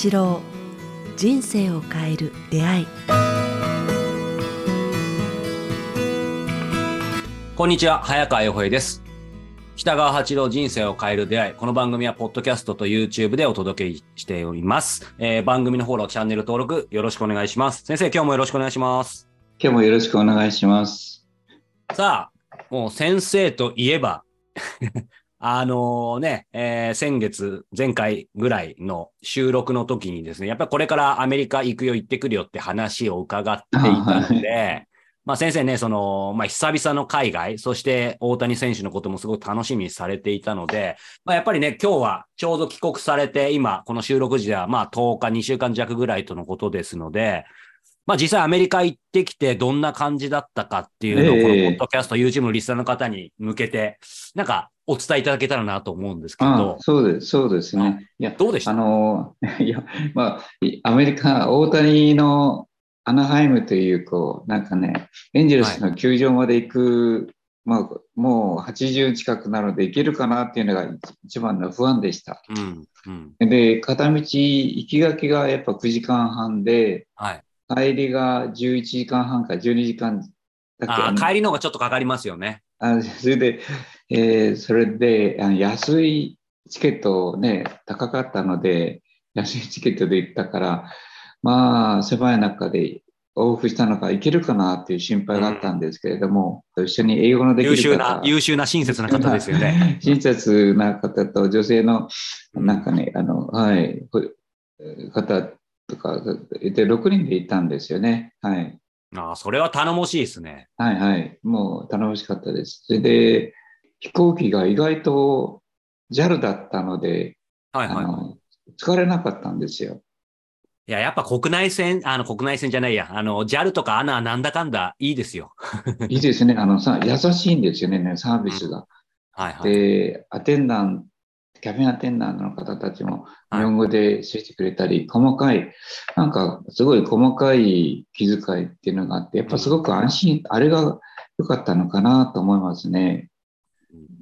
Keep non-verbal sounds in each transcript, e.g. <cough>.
八郎人生を変える出会いこんにちは、早川洋平です。北川八郎人生を変える出会い。この番組は、ポッドキャストと YouTube でお届けしております。えー番組のフォロー、チャンネル登録、よろしくお願いします。先生、今日もよろしくお願いします。今日もよろしくお願いします。さあ、もう先生といえば、あのね、えー先月、前回ぐらいの収録の時にですね、やっぱりこれからアメリカ行くよ、行ってくるよって話を伺っていたので、まあ先生ね、その、まあ久々の海外、そして大谷選手のこともすごく楽しみにされていたので、まあやっぱりね、今日はちょうど帰国されて、今、この収録時ではまあ10日、2週間弱ぐらいとのことですので、まあ実際アメリカ行ってきてどんな感じだったかっていうのを、ええ。このポッドキャスト、YouTube のリスナーの方に向けて、なんかお伝えいただけたらなと思うんですけあど、そうです、そうですね。いや、どうでした？あの、<laughs> いや、まあ、アメリカ、大谷のアナハイムという、こう、なんかね、エンジェルスの球場まで行く、まあ、もう80近くなので行けるかなっていうのが一番の不安でした。うん、うん。で、片道行きがけがやっぱ9時間半で、はい。帰りが11時間半か12時間だっけああのー帰りの方がちょっとかかりますよね。あそれで、えーそれであの安いチケットね、高かったので、安いチケットで行ったから、まあ、狭い中で往復したのがいけるかなっていう心配があったんですけれども、一緒に英語のできる方優秀な、優秀な親切な方ですよね。<laughs> 親切な方と女性の、なんかね、あの、はい、こ方とかいて、6人で行ったんですよね。はい。ああ、それは頼もしいですね。はいはい。もう頼もしかったです。それで、飛行機が意外と JAL だったので、はいはい。あの、疲れなかったんですよ。いや、やっぱ国内線、あの、国内線じゃないや、あの、JAL とか ANA なんだかんだいいですよ。<laughs> いいですね。あのさ、優しいんですよね、サービスが。はいはい。で、アテンダント、キャビンアテンダントの方たちもはい日本語で接してくれたり、細かい、なんかすごい細かい気遣いっていうのがあって、やっぱすごく安心、あれが良かったのかなと思いますね。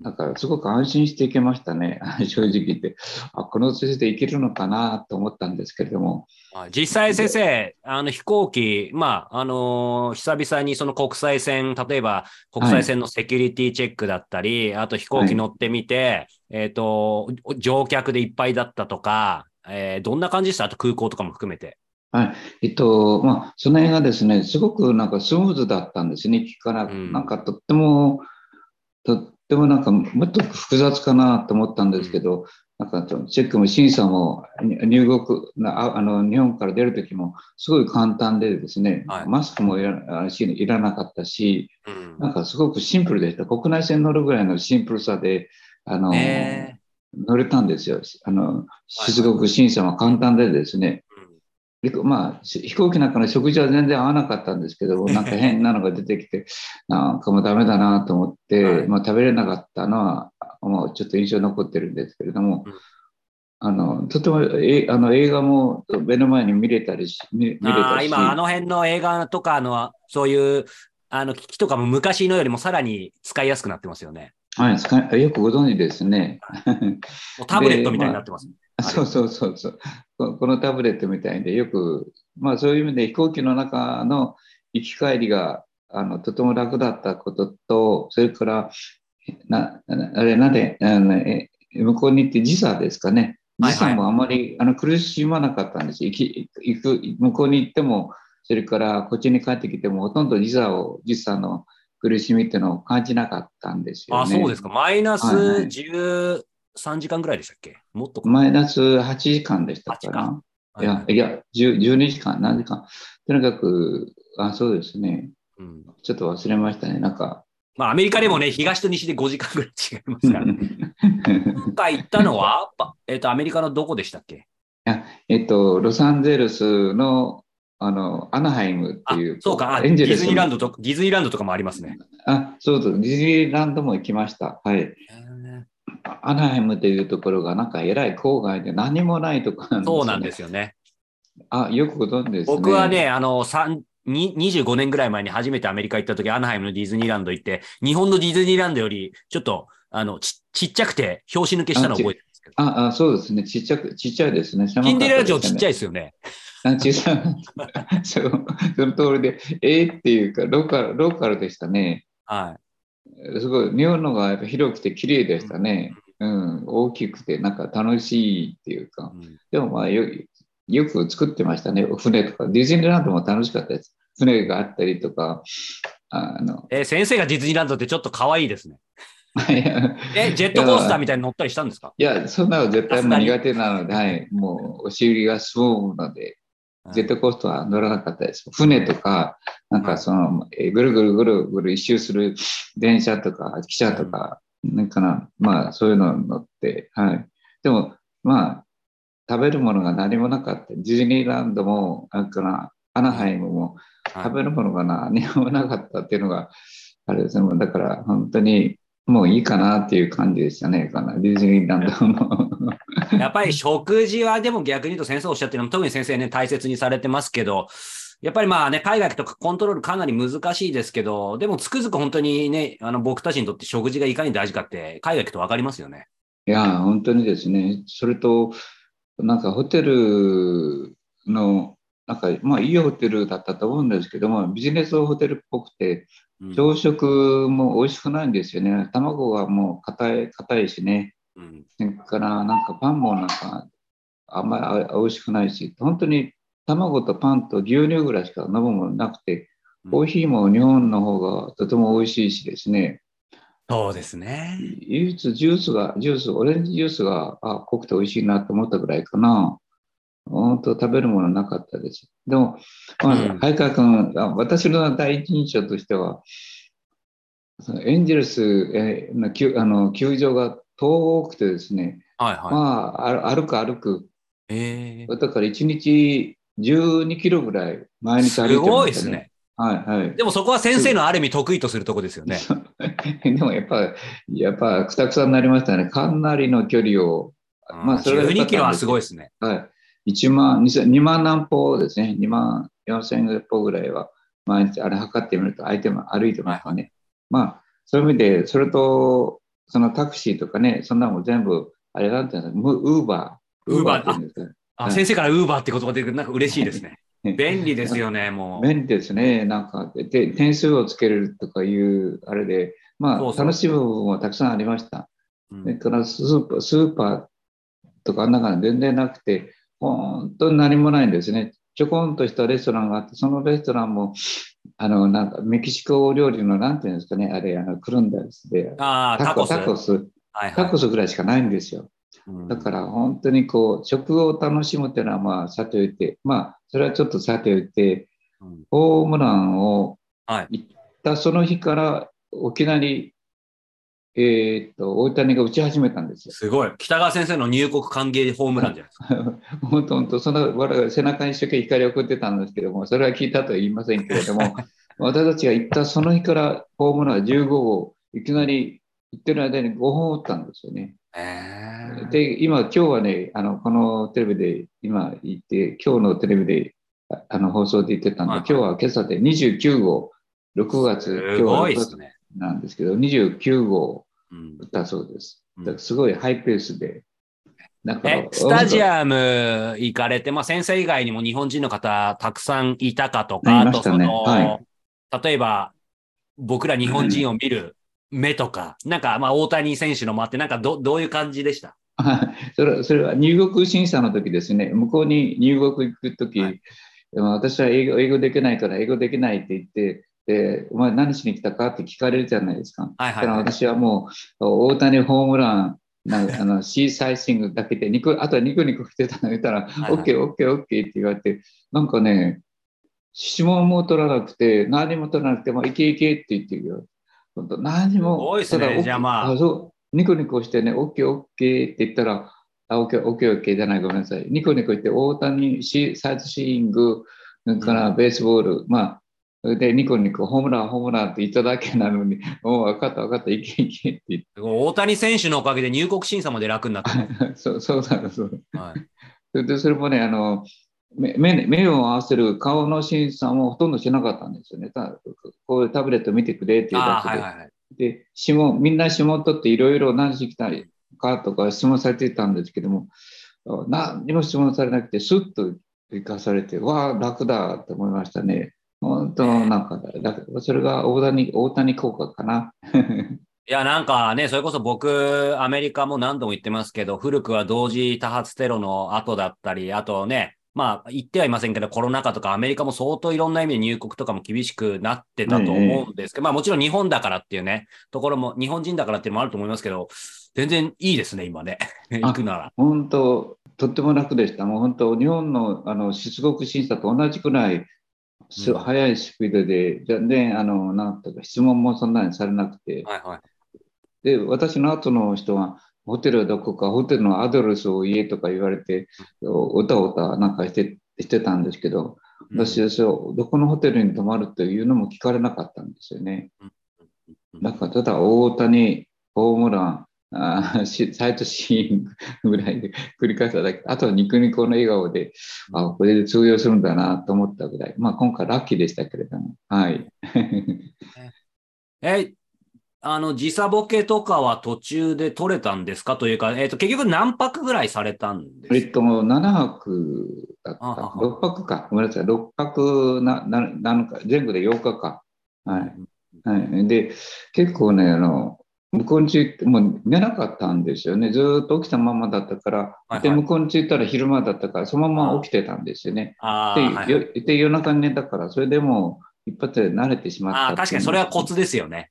だからすごく安心していけましたね、<laughs> 正直言って。あ、この先生でいけるのかなと思ったんですけれども。はい実際先生、あの飛行機、まあ、あのー久々にその国際線、例えば国際線のセキュリティチェックだったり、あと飛行機乗ってみて、えっ、と、乗客でいっぱいだったとか、えーどんな感じでした？あと空港とかも含めて。はい。えっと、まあ、その辺がですね、すごくなんかスムーズだったんですね、聞きから。うんなんかとっても、とってもなんかもっと複雑かなと思ったんですけど、なんかチェックも審査もに入国なああの日本から出るときもすごい簡単でですね、はいマスクもいらいらなかったし、うんなんかすごくシンプルでした。国内線乗るぐらいのシンプルさで、あの、ね乗れたんですよ。あの、出国審査も簡単でですね。でまあ、し飛行機なんかの食事は全然合わなかったんですけど、<laughs> なんか変なのが出てきて、なんかもうダメだなと思って、はいまあ、食べれなかったのは、もうちょっと印象に残ってるんですけれども、うんあのとてもえあの映画も目の前に見れたりし、見見れたし、今、あの辺の映画とかの、そういう、あの、機器とかも昔のよりもさらに使いやすくなってますよね。はい、使いよくご存知ですね。タブレットみたいになってます。<laughs> あそうそうそうそうこ。このタブレットみたいで、よく、まあそういう意味で飛行機の中の行き帰りがあのとても楽だったことと、それから、なあれなんであのえ向こうに行って時差ですかね。はいはい時差もあまり、あの苦しまなかったんです行き行く向こうに行っても、それからこっちに帰ってきても、ほとんど時差を、時差の苦しみっていうのを感じなかったんですよね。あ、そうですか。マイナスはいはい13時間ぐらいでしたっけ？もっとか。マイナス8時間でしたか8らか。いや、いや、10 12時間、何時間？とにかく、あ、そうですね。うんちょっと忘れましたね。なんか。まあ、アメリカでもね、東と西で5時間ぐらい違いますから。<laughs> 今回行ったのは、ぱえっ、と、アメリカのどこでしたっけ？えっと、ロサンゼルスの、あの、アナハイムってあいう、そうか、あデエンジェルスィズニーランドと、ディズニーランドとかもありますね。あ、そうそう、ディズニーランドも行きました。はい。アナハイムっていうところが、なんかえらい郊外で何もないところなんですよ、ね。そうなんですよね。あ、よくご存知ですね。僕はね、あの、三に25年ぐらい前に初めてアメリカ行った時、アナハイムのディズニーランド行って、日本のディズニーランドより、ちょっと、あの、ちちっちゃくて、拍子抜けしたのを覚えてるんですけど。ああ、そうですね。ちっちゃく、ちっちゃいですね。シンデレラ城ちっちゃい。いですよね。あ小さい。<laughs> そう、その通りで、えー、っていうか、ローカル、ローカルでしたね。はすごい、日本のがやっぱ広くて綺麗でしたね。うん、大きくて、なんか楽しいっていうかでもまあよ、よく作ってましたね。船とか。ディズニーランドも楽しかったです。船があったりとか。あの、えー先生がディズニーランドってちょっと可愛いですね。え、ジェットコースターみたいに乗ったりしたんですか？いや、そんなの絶対もう苦手なので、はい、もうお尻がすぼむので、ジェットコースターは乗らなかったです。船とか、なんかその、えーぐるぐるぐるぐる一周する電車とか、汽車とか、なんかな、まあそういうの乗って、はい。でも、まあ、食べるものが何もなかった。ディズニーランドも、なんかな、アナハイムもはい食べるものが何もなかったっていうのが、あれですね。だから本当にもういいかなっていう感じでしたね、かな。ディズニーランドも。やっぱり食事はでも逆に言うと先生おっしゃってるのも特に先生ね大切にされてますけど、やっぱりまあね、海外とかコントロールかなり難しいですけど、でもつくづく本当にね、あの僕たちにとって食事がいかに大事かって海外行くと分かりますよね。いや、本当にですね。それと、なんかホテルの、なんか、まあいいホテルだったと思うんですけども、ビジネスホテルっぽくて、うん朝食も美味しくないんですよね。卵がもう硬い、硬いしね。うんそれから、なんかパンもなんか、あんまりあ美味しくないし、本当に卵とパンと牛乳ぐらいしか飲むものなくて、コーヒーも日本の方がとても美味しいしですね。そうですね。唯一ジュースが、ジュース、オレンジジュースが、あ、濃くて美味しいなと思ったぐらいかな。本当食べるものなかったです。でも、まあうん、早川君、あ私の第一印象としては、そのエンジェルスえーの球あの球場が遠くてですね、はいはい。まあ、あ歩く歩く。えーだから1日12キロぐらい毎日す歩いてました、ね。ごいですね。はいはい。でもそこは先生のある意味得意とするとこですよね。<laughs> でもやっぱ、やっぱ、くたくさんになりましたね。かなりの距離を。まあそれが良かったんです12キロはすごいですね。はい。1万、2万何歩ですね。2万4千歩ぐらいは、毎日あれ測ってみると相手も歩いてますね。まあ、そういう意味で、それと、そのタクシーとかね、そんなのも全部、あれなんていうんですか、ウーバー。ウーバーっていうんですかあ先生からウーバーって言葉でなんか嬉しいですね。ね <laughs> 便利ですよね、もう。便利ですね。なんか、で点数をつけれるとかいう、あれで、まあ、そうそう楽しい部分もたくさんありました。うんそれからスーパー、スーパーとかあんなが全然なくて、本当に何もないんですね。ちょこんとしたレストランがあって、そのレストランも、あの、なんか、メキシコ料理の、なんていうんですかね、あれ、あの、くるんだやつで、ああ、タコタコス。タコス、はいはいタコスぐらいしかないんですよ。うんだから、本当にこう、食を楽しむっていうのは、まあ、さておいて、まあ、それはちょっとさておいて、うんホームランをはい。行ったその日から、いきなり、えーっと、大谷が打ち始めたんですよ。すごい。北川先生の入国歓迎ホームランじゃないですか。<laughs> 本当、本当、その我々背中に一生懸命光を送ってたんですけども、それは聞いたとは言いませんけれども、<laughs> 私たちが行ったその日からホームラン15号、いきなり行ってる間に5本打ったんですよね。えーで、今、今日はね、あのこのテレビで今言って、今日のテレビでああの放送で言ってたんで、はいはい今日は今朝で29号、6月、今日は6月ですね。なんですけど、29号うん打ったそうです。うんだからすごいハイペースで。だからえ、スタジアム行かれて、まあ、先生以外にも日本人の方たくさんいたかとか、いあとその、は例えば、僕ら日本人を見る目とか、なんか、まあ、大谷選手のもあって、なんかど、どういう感じでした？は <laughs> いそれそれは入国審査の時ですね、向こうに入国行く時、はい私は英語英語できないから英語できないって言って、でお前何しに来たかって聞かれるじゃないですか。はいはい、だからはい。私はもう大谷ホームラン、なんかあの <laughs> シーサイシングだけでニコ、あとはニコニコしてたの言ったら、はいはい OK、OK、OK って言われて、なんかね、指紋も取らなくて、何も取らなくて、もういけいけって言ってるよ。本当何も。すごいっすねじゃあまあそう、ニコニコしてね、OK、OK って言ったら、あ、OK、OK、OK じゃない、ごめんなさい。ニコニコ言って、大谷シサイズシーイング、からベースボール、まあ、それでニコニコ、ホームラン、ホームランって言っただけなのに、<laughs> もう分かった、分かった、いけいけって言って。大谷選手のおかげで入国審査まで楽になった。<laughs> そうそうだそうはい、でそれもねあの目目目を合わせる顔の審査もほとんどしなかったんですよね。たこういうタブレット見てくれっていうあだけで。あはいはいはい。で指紋みんな指紋取っていろいろ何しきたりかとか質問されていたんですけども、何にも質問されなくて、スッと生かされて、わあ、楽だと思いましたね。本当、なんか、それが大谷、大谷効果かな。<laughs> いや、なんかね、それこそ僕、アメリカも何度も言ってますけど、古くは同時多発テロの後だったり、あとね、まあ、言ってはいませんけど、コロナ禍とかアメリカも相当いろんな意味で入国とかも厳しくなってたと思うんですけど、まあもちろん日本だからっていうね、ところも、日本人だからっていうのもあると思いますけど、全然いいですね、今ね。<laughs> 行くなら。本当、とっても楽でした。もう本当、日本のあの出国審査と同じくらい、うん、速いスピードで、じゃで、あの、なんとか質問もそんなにされなくて、はいはい、で、私の後の人は、ホテルはどこか、ホテルのアドレスを言えとか言われて、おたおたなんかしてしてたんですけど、私はそう、どこのホテルに泊まるというのも聞かれなかったんですよね。だから、ただ大谷、ホームラン、あサイトシーンぐらいで繰り返しただけ。あとはニコニコの笑顔で、あこれで通用するんだなと思ったぐらい。まあ今回ラッキーでしたけれども。はい。え、あの、時差ボケとかは途中で取れたんですか？というか、えっ、ー、と、結局何泊ぐらいされたんですか？えっと、7泊だった。6泊か。ごめんなさい。6泊な、な、なか、全部で8日か。はい。はい。で、結構ね、あの、向こうに着いて、もう寝なかったんですよね。ずっと起きたままだったから、はいはい、で、向こうに着いたら昼間だったから、そのまま起きてたんですよね。で、はいはい、で夜中に寝たから、それでも一発で慣れてしまったあ確かにそれはコツですよね。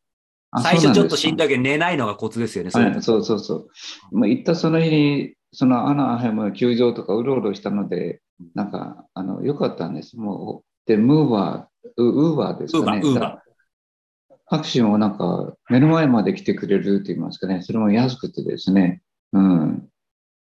最初ちょっとしんどいけど寝ないのがコツですよね。はい、そうそうそう。まあ、行ったその日に、そのアナハイム球場とかうろうろしたので、なんか、あの、良かったんです。もう、で、ムーバー、ウーバーですかね。ウーバー。タクシーもなんか目の前まで来てくれると言いますかね、それも安くてですね、うん、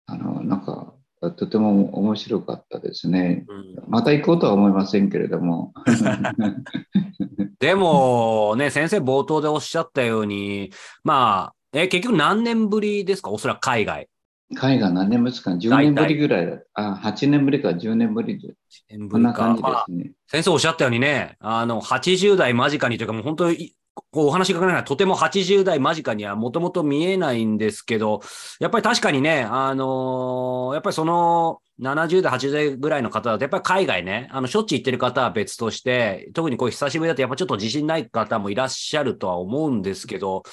あの、なんか、とても面白かったですね。うん、また行こうとは思いませんけれども。<laughs> でも、ね、先生冒頭でおっしゃったように、まあ、え、結局何年ぶりですか？おそらく海外。海外何年ぶりですか ?10 年ぶりぐらいだ。あ、8年ぶりか10年ぶりで。年ぶりか。こんな感じですね、まあ。先生おっしゃったようにね、あの、80代間近にというかもう本当にこうお話がかないのはとても80代間近にはもともと見えないんですけど、やっぱり確かにね、あのー、やっぱりその70代、80代ぐらいの方だと、やっぱり海外ね、あの、しょっちゅう行ってる方は別として、特にこう久しぶりだとやっぱちょっと自信ない方もいらっしゃるとは思うんですけど、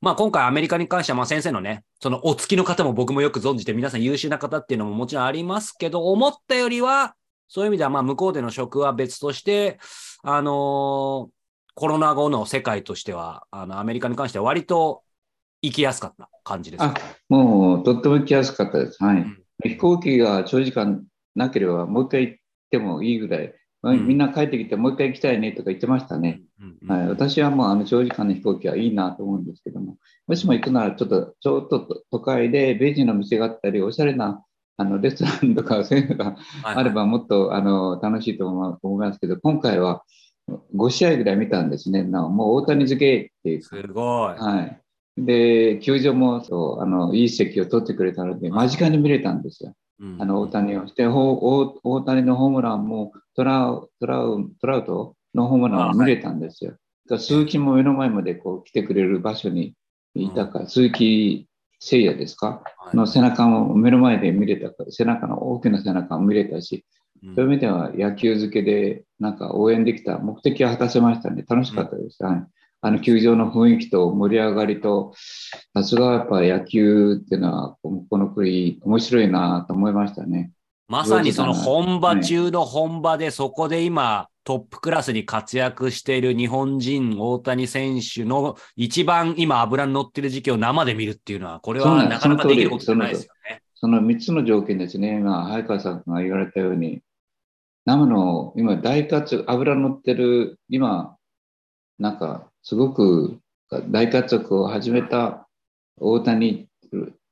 まあ今回アメリカに関しては、まあ先生のね、そのお付きの方も僕もよく存じて、皆さん優秀な方っていうのももちろんありますけど、思ったよりは、そういう意味ではまあ向こうでの職は別として、あのーコロナ後の世界としては、あのアメリカに関しては割と行きやすかった感じですか？もうとっても行きやすかったです。はい。うん、飛行機が長時間なければ、もう一回行ってもいいぐらい、うん、みんな帰ってきて、もう一回行きたいねとか言ってましたね。はい、私はもうあの長時間の飛行機はいいなと思うんですけども、もしも行くならちょっと、ちょっと都会でベージュの店があったり、おしゃれなあのレストランとかそういうのがあればもっとあの楽しいと思いますけど、今回は5試合ぐらい見たんですね。なもう大谷漬けっていう。すごい。はい。で、球場もそうあのいい席を取ってくれたので、間近に見れたんですよ。あの大谷を。で、大谷のホームランもトラウトラウトラウトのホームランを見れたんですよ。はい、鈴木も目の前までこう来てくれる場所にいたから、うん、鈴木誠也ですか、はい、の背中も目の前で見れたから、背中の大きな背中も見れたし、そういう意味では野球漬けでなんか応援できた目的は果たせましたね。楽しかったです。はい、あの球場の雰囲気と盛り上がりと、さすがやっぱ野球っていうのは、この国面白いなと思いましたね。まさにその本場中の本場で、そこで今、トップクラスに活躍している日本人大谷選手の一番今油に乗ってる時期を生で見るっていうのは、これはなかなかできることじゃないですよね。その3つの条件ですね。今、早川さんが言われたように、生の今大活躍、油乗ってる、今、なんかすごく大活躍を始めた大谷、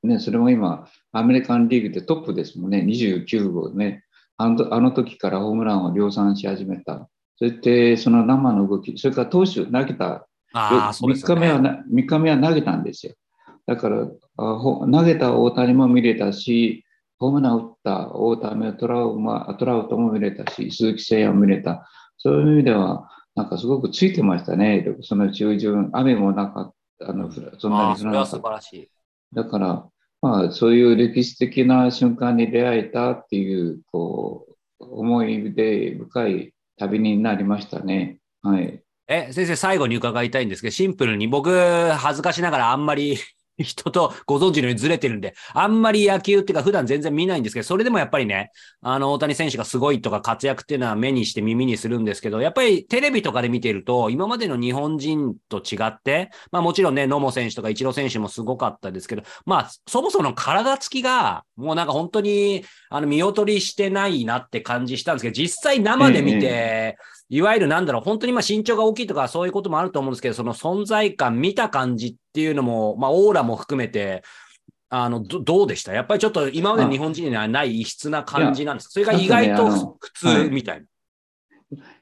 ね、それも今、アメリカンリーグでトップですもんね、29号ね。あのあの時からホームランを量産し始めた。そしてその生の動き、それから投手投げた、3日目は、3日目は投げたんですよ。だから投げた大谷も見れたし、ホームラン打った大谷トラウマ、トラウトも見れたし、鈴木誠也も見れた。そういう意味では、なんかすごくついてましたね。その中旬、雨もなかった。あのそんなにそれは素晴らしい。だから、まあ、そういう歴史的な瞬間に出会えたっていう、こう、思い出深い旅になりましたね。はい。え、先生、最後に伺いたいんですけど、シンプルに僕、恥ずかしながらあんまり人とご存知のようにずれてるんで、あんまり野球っていうか普段全然見ないんですけど、それでもやっぱりね、あの、大谷選手がすごいとか活躍っていうのは目にして耳にするんですけど、やっぱりテレビとかで見てると、今までの日本人と違って、まあもちろんね、野茂選手とかイチロー選手もすごかったですけど、まあ、そもそもの体つきが、もうなんか本当に、あの、見劣りしてないなって感じしたんですけど、実際生で見て、いわゆるなんだろう、本当にまあ身長が大きいとかそういうこともあると思うんですけど、その存在感、見た感じっていうのも、まあオーラも含めて、あの、どどうでした？やっぱりちょっと今までの日本人にはない異質な感じなんですか？それが意外と普通みたいな。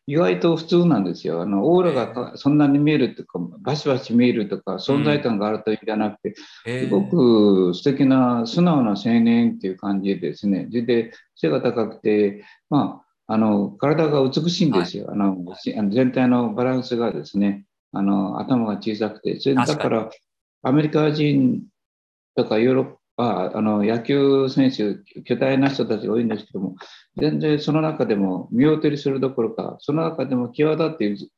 意外と普通なんですよ。あの、オーラがかそんなに見えるとか、バシバシ見えるとか、存在感があるというじゃなくて、すごく素敵な素直な青年っていう感じですね。それで、背が高くて、まあ、あの、体が美しいんですよ。あの、しあの全体のバランスがですね、あの、頭が小さくて、それだ確かから、アメリカ人とかヨーロッパ、あの、野球選手、巨大な人たちが多いんですけども、全然その中でも見劣りするどころか、その中でも際立っている、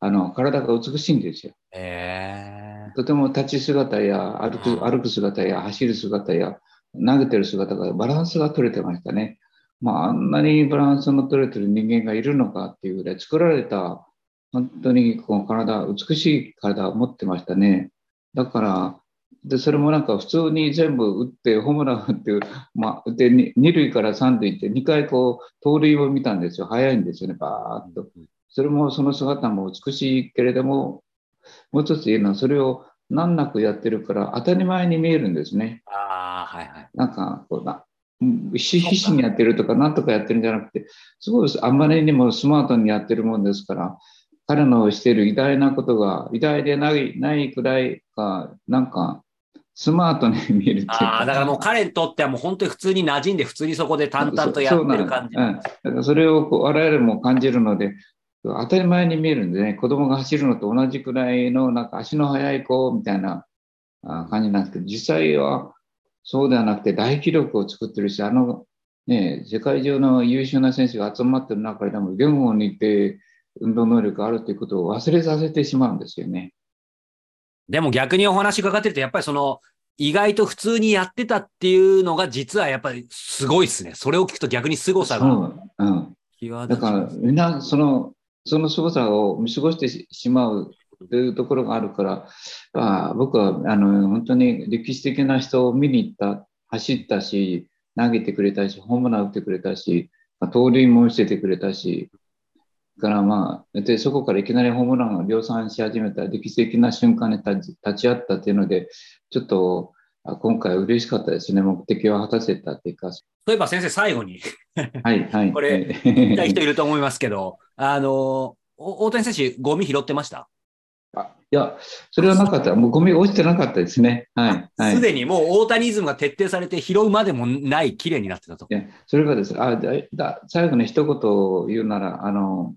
あの、体が美しいんですよ。えとても立ち姿や歩うんく歩く姿や走る姿や投げてる姿がバランスが取れてましたね。まあ、あんなにバランスの取れてる人間がいるのかっていうぐらい作られた本当にこの体、美しい体を持ってましたね。だから、で、それもなんか普通に全部打って、ホームラン打って、<laughs> まあ、で、に二塁から三塁って2回こう、盗塁を見たんですよ。早いんですよね、バーっと。それもその姿も美しいけれども、もう一つ言えるのは、それを難なくやってるから当たり前に見えるんですね。ああ、はいはい。なんかこうな、うん必死必死にやってるとか、なんとかやってるんじゃなくて、すごいあんまりにもスマートにやってるもんですから、彼のしている偉大なことが、偉大でないないくらいか、なんか、スマートに見える。ああ、だからもう彼にとってはもう本当に普通に馴染んで普通にそこで淡々とやってる感じ。そうそううん、だからそれをこう我々も感じるので、当たり前に見えるんでね、子供が走るのと同じくらいの、なんか足の速い子みたいなあ感じなんですけど、実際はそうではなくて大記録を作ってるし、あの、ね、世界中の優秀な選手が集まってる中でも、言語に似て運動能力があるということを忘れさせてしまうんですよね。でも逆にお話伺ってると、やっぱりその、意外と普通にやってたっていうのが実はやっぱりすごいですね。それを聞くと逆に凄さがそう、うん。だからみんなそのその凄さを見過ごしてししまうというところがあるから、まあ、僕はあの本当に歴史的な人を見に行った走ったし投げてくれたしホームラン打ってくれたし、まあ、盗塁もしててくれたしからまあでそこからいきなりホームランを量産し始めた歴史的な瞬間に立ち立ち会ったっていうのでちょっとあ今回嬉しかったですね目的を果たせたっていうかそういえば先生最後にはいはいこれ言いたい人いると思いますけど、あの、お大谷選手ゴミ拾ってました？あいや、それはなかった。もうゴミ落ちてなかったですね。はい。はい。すでにもう大谷イズムが徹底されて拾うまでもない綺麗になってたと。いやそれがですあだだ最後に一言を言うなら、あの、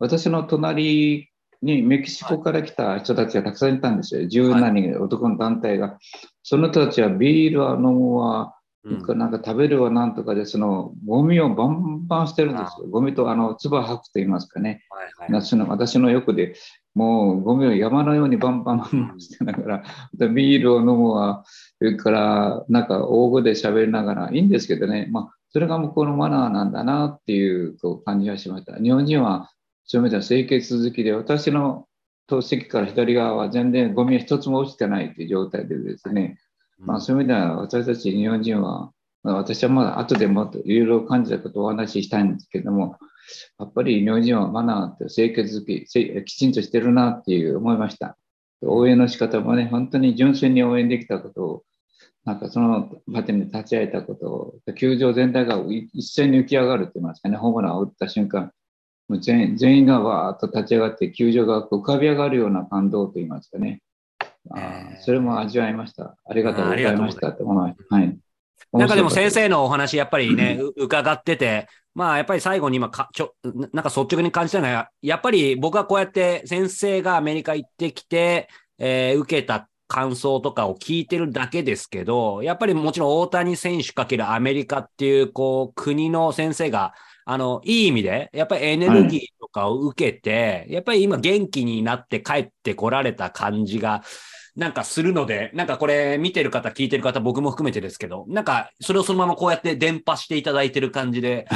私の隣にメキシコから来た人たちがたくさんいたんですよ。十何人、男の団体が。その人たちはビールは飲むわ、うんなんか食べるわなんとかで、そのゴミをバンバン捨てるんですよ。ゴミとあの、唾吐くと言いますかね。はいはい夏の私の欲でもうゴミを山のようにバンバンバンバンしてながら、でビールを飲むわ、それからなんか大声で喋りながら、いいんですけどね、まあ、それが向こうのマナーなんだなっていうこう感じがしました。日本人はそういう意味では清潔好きで、私の透席から左側は全然ゴミは一つも落ちてないという状態でですね、まあ、そういう意味では私たち日本人は、まあ、私はまだ後でもっといろいろ感じたことをお話ししたいんですけども、やっぱり日本人はマナーって清潔好き、せきちんとしてるなっていう思いました。応援の仕方もね、本当に純粋に応援できたことを、なんかその場でに立ち会えたことを、球場全体が一斉に浮き上がるって言いますかね、ホームランを打った瞬間、もう全全員がわーっと立ち上がって、球場が浮かび上がるような感動と言いますかね。それも味わいました。ありがとうございましたって思いました。はい。なんかでも先生のお話、やっぱりね、う伺ってて、まあやっぱり最後に今かちょ、ななんか率直に感じたのは、やっぱり僕はこうやって先生がアメリカ行ってきて、えー受けたっ感想とかを聞いてるだけですけど、やっぱりもちろん大谷選手かけるアメリカっていう、こう、国の先生が、あの、いい意味で、やっぱりエネルギーとかを受けて、はい、やっぱり今元気になって帰ってこられた感じが、なんかするので、なんかこれ見てる方、聞いてる方、僕も含めてですけど、なんかそれをそのままこうやって伝播していただいてる感じで、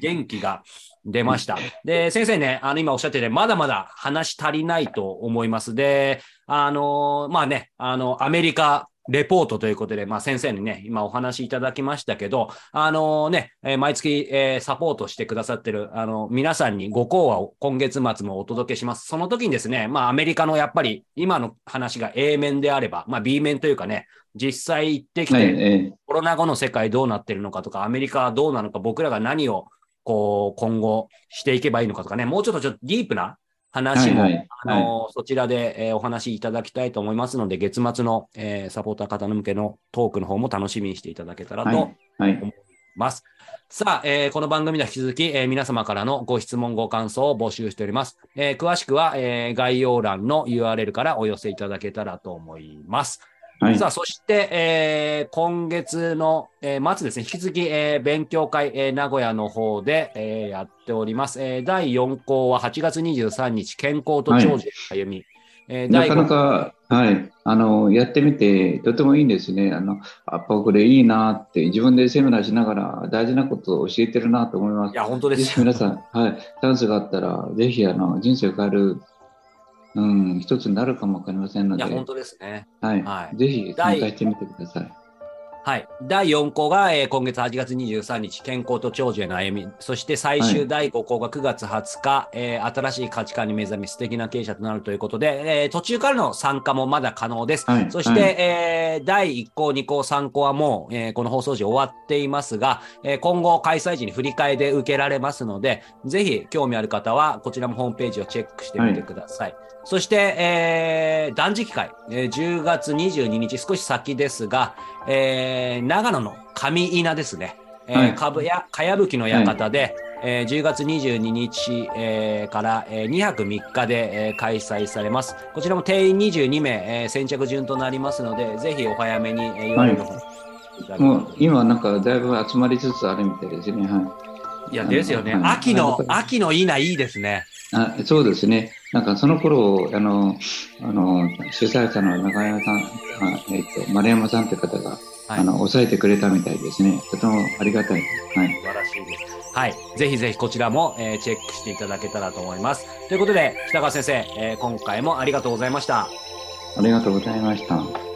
元気が出ました。で、先生ね、あの今おっしゃってて、まだまだ話足りないと思います。で、あのまあね、あの、アメリカ、レポートということで、まあ、先生にね、今お話いただきましたけど、あのー、ね、えー、毎月、えー、サポートしてくださってる、あの、皆さんにご講話を今月末もお届けします。その時にですね、まあ、アメリカのやっぱり、今の話が A 面であれば、まあ、B 面というかね、実際行ってきて、はい、コロナ後の世界どうなってるのかとか、アメリカはどうなのか、僕らが何を、こう、今後していけばいいのかとかね、もうちょっとちょっとディープな話も、はいはい、あの、はい、そちらで、えー、お話しいただきたいと思いますので、月末の、えー、サポーター方向けのトークの方も楽しみにしていただけたらと思います。さあ、えー、この番組では引き続き、えー、皆様からのご質問、ご感想を募集しております。えー、詳しくは、えー、概要欄の URL からお寄せいただけたらと思います。はい、さあ、そして、えー、今月の、えー、末ですね、引き続き、えー、勉強会、えー、名古屋の方で、えー、やっております。えー、第4項は8月23日、健康と長寿歩み。はい、えー、なかなか、はい、あの、やってみて、とてもいいんですね。あの、やっぱこれいいなって、自分でセミナーしながら大事なことを教えてるなと思います。いや、本当です。皆さん、はい、チャンスがあったら、ぜひ、あの、人生を変えるうん、一つになるかもわかりませんので。いや、本当ですね。はい。はい、ぜひ参加してみてください。はい。第4項が、えー、今月8月23日、健康と長寿への歩み。そして最終第5項が9月20日、はい、えー、新しい価値観に目覚め素敵な経営者となるということで、えー、途中からの参加もまだ可能です。はい、そして、はい、えー、第1項、2項、3項はもう、えー、この放送時終わっていますが、えー、今後開催時に振り替えで受けられますので、ぜひ興味ある方はこちらもホームページをチェックしてみてください。そして、えー、断食会、えー、10月22日、少し先ですが、えー、長野の上稲ですね。えー、かぶや、かやぶきの館で、はい、えー、10月22日、えー、から、えー、2泊3日で、えー、開催されます。こちらも定員22名、えー、先着順となりますので、ぜひお早めに、えー、はい、もう今なんかだいぶ集まりつつあるみたいですね。はい。いや、ですよね。秋の、秋のいいな、いいですね。あそうですね。なんかその頃、あの、あの、主催者の中山さん、あえっ、ー、と、丸山さんという方が、はい、あの、抑えてくれたみたいですね。とてもありがたい。はい。素晴らしいです。はい。ぜひぜひこちらも、えー、チェックしていただけたらと思います。ということで、北川先生、えー、今回もありがとうございました。ありがとうございました。